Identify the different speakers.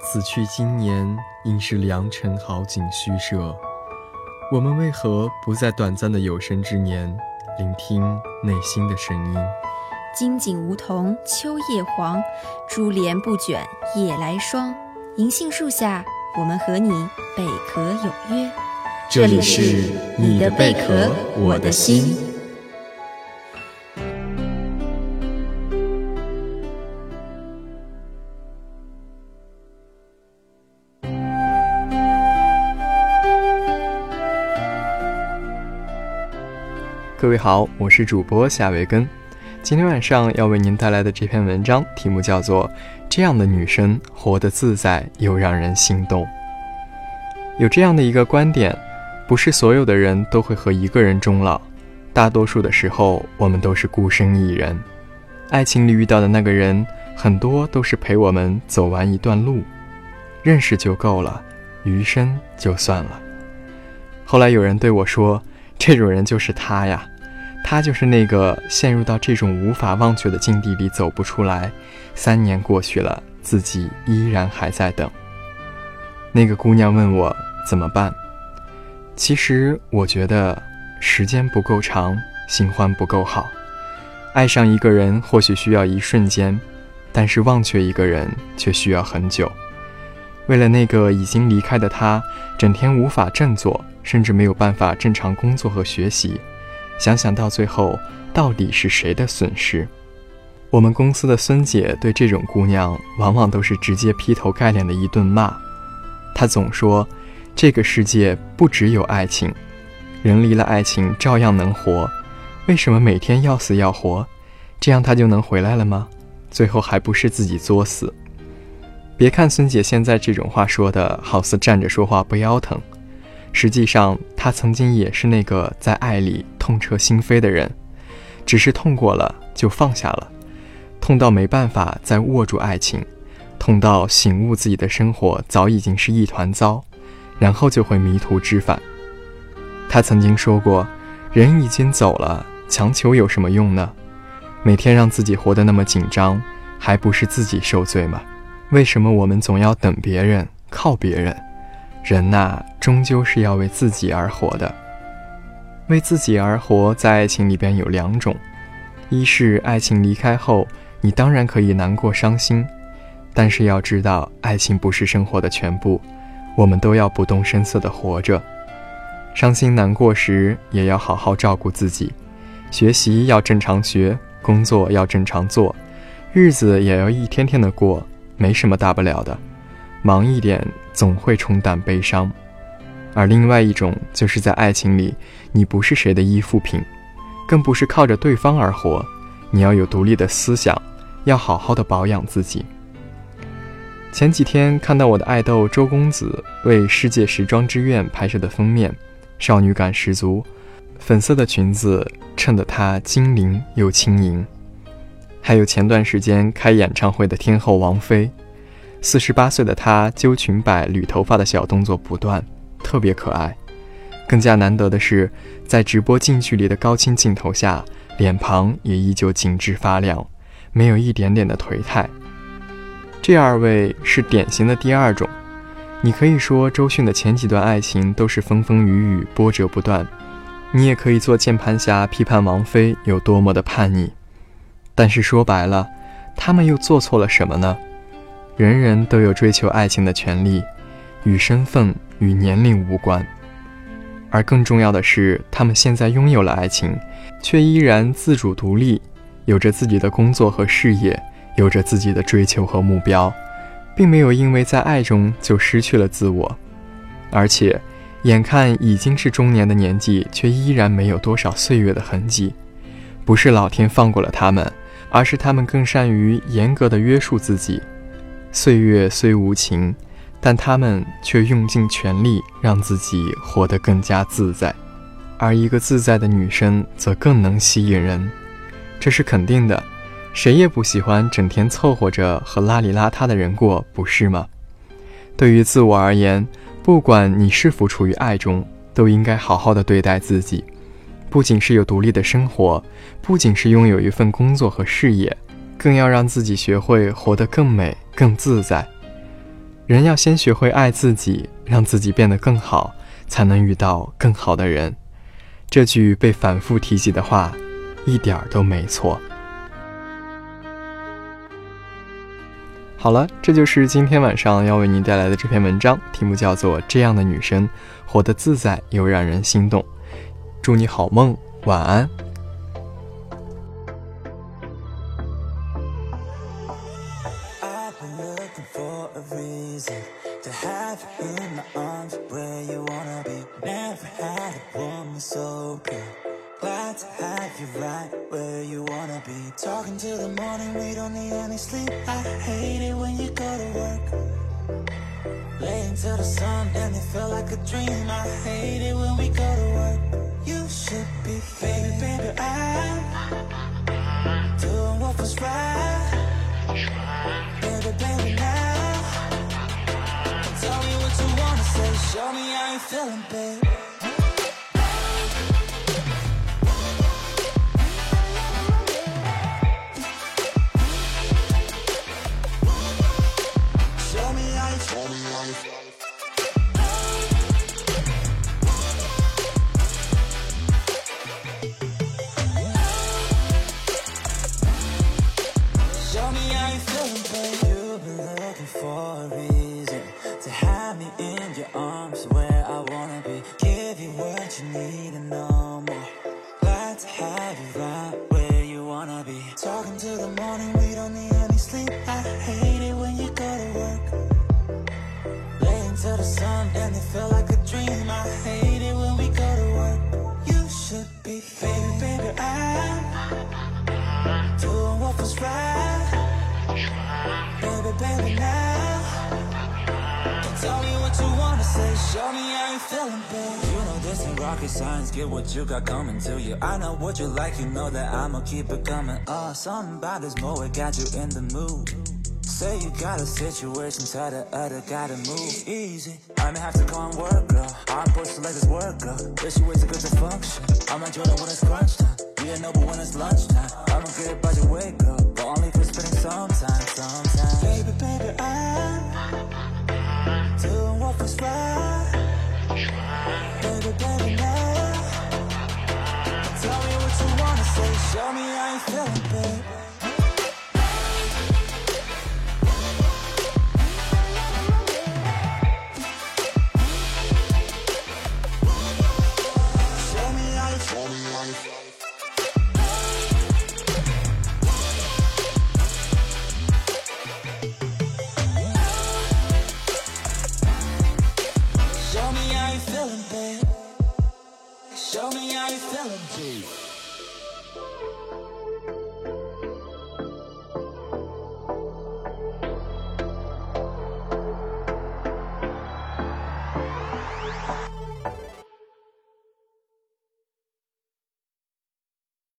Speaker 1: 此去经年，应是良辰好景虚设。我们为何不在短暂的有生之年，聆听内心的声音？
Speaker 2: 金井梧桐秋叶黄，珠帘不卷夜来霜。银杏树下，我们和你贝壳有约。
Speaker 1: 这里是你的贝壳，我的心。各位好，我是主播夏维根。今天晚上要为您带来的这篇文章题目叫做《这样的女生活得自在又让人心动》。有这样的一个观点，不是所有的人都会和一个人终老，大多数的时候我们都是孤身一人。爱情里遇到的那个人，很多都是陪我们走完一段路，认识就够了，余生就算了。后来有人对我说：“这种人就是他呀。”他就是那个陷入到这种无法忘却的境地里走不出来，三年过去了，自己依然还在等。那个姑娘问我怎么办？其实我觉得时间不够长，新欢不够好。爱上一个人或许需要一瞬间，但是忘却一个人却需要很久。为了那个已经离开的他，整天无法振作，甚至没有办法正常工作和学习。想想到最后，到底是谁的损失？我们公司的孙姐对这种姑娘，往往都是直接劈头盖脸的一顿骂。她总说，这个世界不只有爱情，人离了爱情照样能活。为什么每天要死要活？这样她就能回来了吗？最后还不是自己作死？别看孙姐现在这种话说的好似站着说话不腰疼。实际上，他曾经也是那个在爱里痛彻心扉的人，只是痛过了就放下了，痛到没办法再握住爱情，痛到醒悟自己的生活早已经是一团糟，然后就会迷途知返。他曾经说过：“人已经走了，强求有什么用呢？每天让自己活得那么紧张，还不是自己受罪吗？为什么我们总要等别人，靠别人？”人呐，终究是要为自己而活的。为自己而活，在爱情里边有两种：一是爱情离开后，你当然可以难过伤心，但是要知道，爱情不是生活的全部，我们都要不动声色的活着。伤心难过时，也要好好照顾自己，学习要正常学，工作要正常做，日子也要一天天的过，没什么大不了的。忙一点总会冲淡悲伤，而另外一种就是在爱情里，你不是谁的依附品，更不是靠着对方而活，你要有独立的思想，要好好的保养自己。前几天看到我的爱豆周公子为世界时装之愿拍摄的封面，少女感十足，粉色的裙子衬得她精灵又轻盈，还有前段时间开演唱会的天后王菲。四十八岁的她揪裙摆、捋头发的小动作不断，特别可爱。更加难得的是，在直播近距离的高清镜头下，脸庞也依旧紧致发亮，没有一点点的颓态。这二位是典型的第二种。你可以说周迅的前几段爱情都是风风雨雨、波折不断，你也可以做键盘侠批判王菲有多么的叛逆。但是说白了，他们又做错了什么呢？人人都有追求爱情的权利，与身份与年龄无关。而更重要的是，他们现在拥有了爱情，却依然自主独立，有着自己的工作和事业，有着自己的追求和目标，并没有因为在爱中就失去了自我。而且，眼看已经是中年的年纪，却依然没有多少岁月的痕迹。不是老天放过了他们，而是他们更善于严格的约束自己。岁月虽无情，但他们却用尽全力让自己活得更加自在，而一个自在的女生则更能吸引人，这是肯定的。谁也不喜欢整天凑合着和邋里邋遢的人过，不是吗？对于自我而言，不管你是否处于爱中，都应该好好的对待自己，不仅是有独立的生活，不仅是拥有一份工作和事业。更要让自己学会活得更美、更自在。人要先学会爱自己，让自己变得更好，才能遇到更好的人。这句被反复提及的话，一点儿都没错。好了，这就是今天晚上要为您带来的这篇文章，题目叫做《这样的女生活得自在又让人心动》。祝你好梦，晚安。
Speaker 3: Talking till the morning, we don't need any sleep. I hate it when you go to work. Laying till the sun, and it feel like a dream. I hate it when we go to work. You should be, baby, baby, I'm doing what was right. Baby, baby, now. Tell me what you wanna say, show me how you feeling, babe. you need and no more Glad to have you right where you wanna be. Talking till the morning, we don't need any sleep. I hate it when you go to work. Laying till the sun and it feel like a dream. I hate it when we go to work. You should be Baby, baby, I'm Doing what was right. Baby, baby, now. Tell me what you wanna say, show me you know this ain't rocket science, get what you got coming to you. I know what you like, you know that I'ma keep it coming. Uh, something about this moe got you in the mood. Say you got a situation, tell the other gotta move easy. I may have to go and work, girl. I'm pushed to let this work, girl. Wish you too good to function. I'm enjoying when it's crunch time. You know, but when it's lunchtime, I'ma get it by your way, girl. But only for spending some time, some time. Baby, baby, I'm doing what was right. Tell me what you wanna say, show me how you feeling, babe